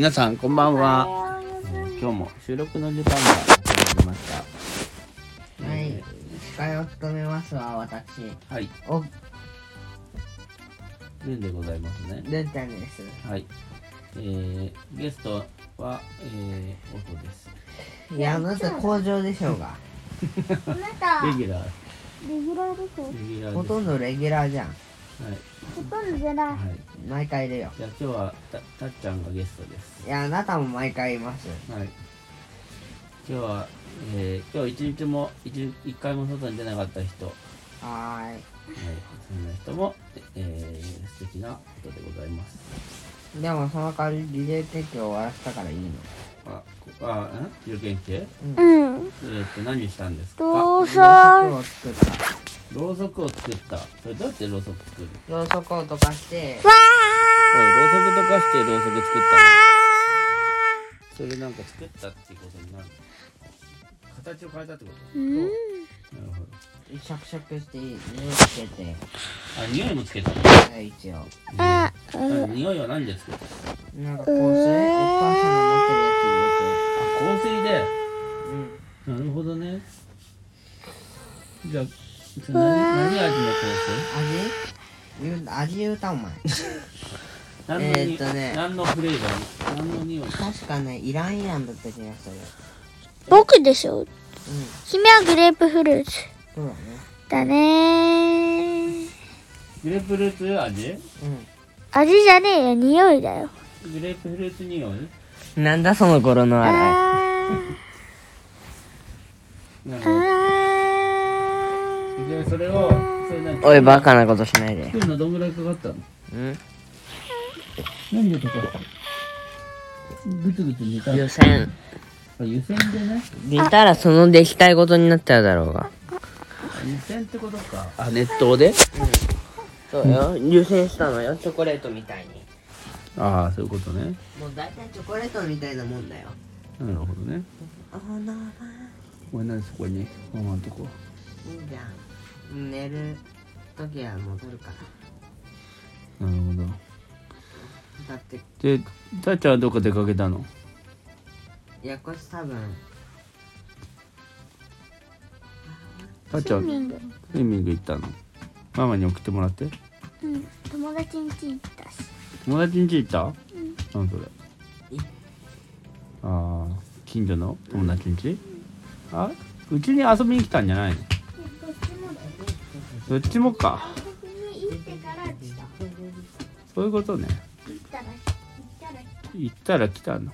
皆さんこんばんは、えー今日も収録の時間が始まりました。はい、司会を務めますは私、はい。お、ルンでございますね。ルンちゃんです。はい。えー、ゲストはえー、オトです。いや、あなた工場でしょうが。あなた。レギュラー。レギュラーでしょ。レギュラーほです。とんどレギュラーじゃん。はいほとんどじゃないはい毎回いるよ。じゃあ今日はたたっちゃんがゲストですいや、あなたも毎回います。はい今日は、えー、今日一日も一一回も外に出なかった人、はい、は。そんな人も、えー、素敵な人でございますでもその代わりリレー提供終わらせたからいいの。あ、こあ、ん？有限系うん。えー、っと、何したんですか？ろぞうそくを作った。ろうそくを作った。それどうやってろうそく作るの？ろうそくを溶かして、わはい、ろうそく溶かしてろうそく作ったの？それなんか作ったってことになるの？形を変えたってこと？ーうん。なるほど。シャクシャクして、匂いつけて、あ、匂いもつけたの？はい、一応。ああ匂いは何で作ったの？なんか香水、お母さんあ、香水で。うん。なるほどね。じゃあ、何何味の香味？言う味言うたお前。水何のにえーっとね何のフレーバー？何の匂い？確かね、イランイランだった気がする。僕でしょ？うん。君はグレープフルーツそうだね。だねーグレープフルーツ味？う味じゃねえよ匂いだよグレープフルーツ匂い？ん。なんだその頃のあなるーほど。あで、それを、それ何おい、バカなことしないで。作るのどんぐらいかかったの？うん？何で溶か？したのぐつぐつ煮た湯煎。あ湯煎でね。煮たらその出来たいことになっちゃうだろうが。あ湯煎ってことか。あ、熱湯で？そうよ。湯煎したのよ。チョコレートみたいに。ああ、そういうことね。もう大体チョコレートみたいなもんだよ。なるほどね。あなお前何そこにママのとこ。いいじゃん。寝る時は戻るから。なるほど。だって、で、たっちゃんはどこ出かけたの？やこし多分、たっちゃんはスイミングスイミング行ったの？ママに送ってもらってうん友達ん家行ったし友達ん家行った？何それいああ近所の？友達ん家？あうちに遊びに来たんじゃないの？どっちもだよどっちもか。先に行ってから来た。そういうことね。行ったら行ったら行ったら来たの。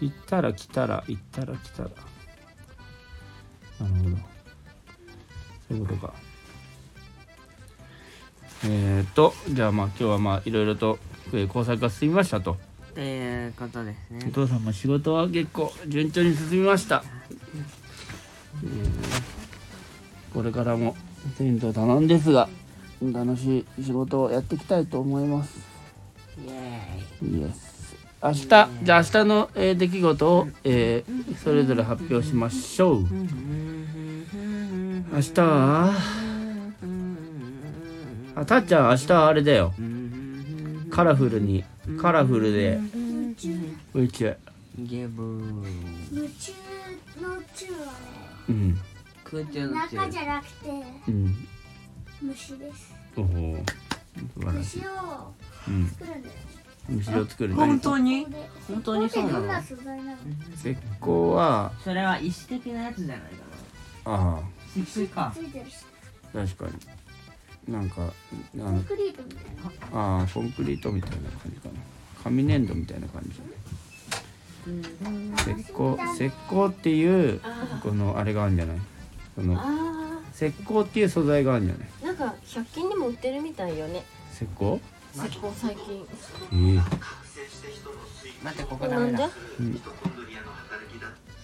行ったら来たら行ったら来たら。なるほど。そういうことかえー、っとじゃあまあ今日はまあいろいろとえー工作が進みましたと。っていうことですおね。父さんも仕事は結構順調に進みました、えーこれからも先祖多難ですが楽しい仕事をやっていきたいと思います。イエイ。エス。明日じゃあ明日の、えー出来事を、えーそれぞれ発表しましょう。ーイ。明日はあたっちゃん明日はあれだよ。カラフルに。カラフルで。宇宙ゲブー。夢中の中はねうん。空中の中じ中。ゃなくてうん。虫です。おお素晴らしい。虫をうん。作るんだよ虫を作る。本当に？本当にそうなの？石膏はそれは石的なやつじゃないかあな。石灰か。つ。いてる。しあ確かになんかあコンのクリートみたいなあーコンクリートみたいな感じかな。紙粘土みたいな感じ。石膏石膏っていうこのあれがあるんじゃない？このあ石膏っていう素材があるんじゃない？ーなんか100均にも売ってるみたいよね。石膏？石膏最近。ええ。待って、ここダメだ。なんじゃ。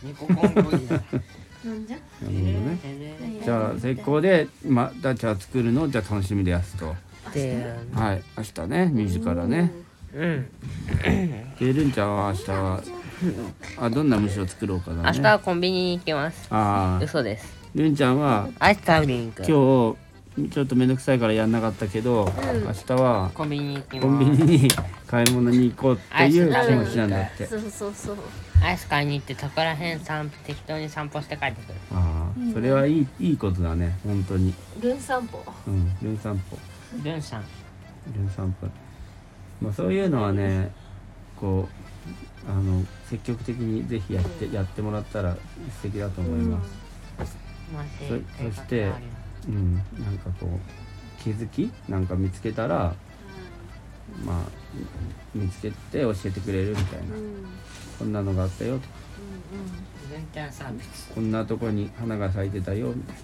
ニココンボイだ。なんじゃなるほどねでじゃあ石膏でまたじゃあ作るのをじゃあ楽しみですとで、はい明日ねミュージカルねうん。でるんちゃんは明日はあどんな虫を作ろうかな、ね、明日はコンビニに行きます。ああ嘘です。るんちゃんはアイス食べに行く。今日ちょっと面倒くさいからやんなかったけど、ん。明日はコンビニ行きます。コンビニに買い物に行こうっていう気持ちなんだって。そうそうそうアイス買いに行ってそこら辺散適当に散歩して帰ってくる。ああそれはいいいいことだね本当に。ルン散歩。うんルン散歩。ルンさん。ルン散歩。まあそういうのはねこうあの積極的にぜひやってやってもらったら素敵だと思います、マジそそしてうん、なんかこう気づきなんか見つけたらまあ見つけて教えてくれるみたいな、こんなのがあったよと。かルンちゃん。サービスこんなとこに花が咲いてたよみたい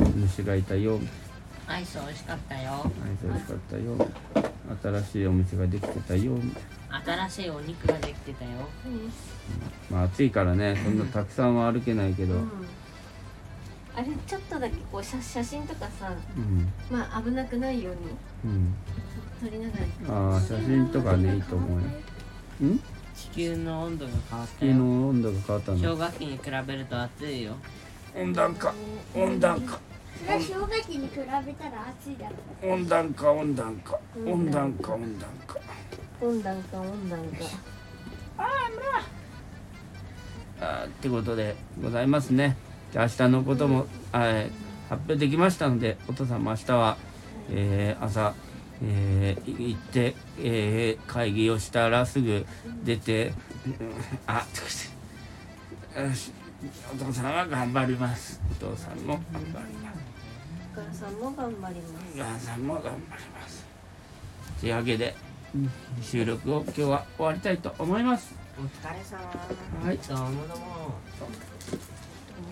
な。虫がいたよ。みたいアイス美味しかったよ。なあいつ美味しかったよ。新しいお店ができてたよ。みたい新しいお肉ができてたよ。なまあ暑いからねそんなたくさんは歩けないけど、うんあれちょっとだけこう写写真とかさうん。まあ危なくないように撮りながらああ写真とかねいいと思うよ。ん？地球の温度が変わった地球よの温度が変わったんだ氷河期に比べると暑いよ。温暖化。温暖化。それは氷河期に比べたら暑いだろ。温暖化温暖化。温暖化温暖化。温暖化温暖化。あーってことでございますねじゃあ明日のことも、あー発表できましたのでお父さんも明日は、えー朝、えー行って、えー会議をしたらすぐ出て、うんあっよしお父さんは頑張ります。お父さんも頑張ります。お母さんも頑張ります。お母さんも頑張ります。というわけでうん収録を今日は終わりたいと思います。お疲れ様。はい。どうもどうもえ?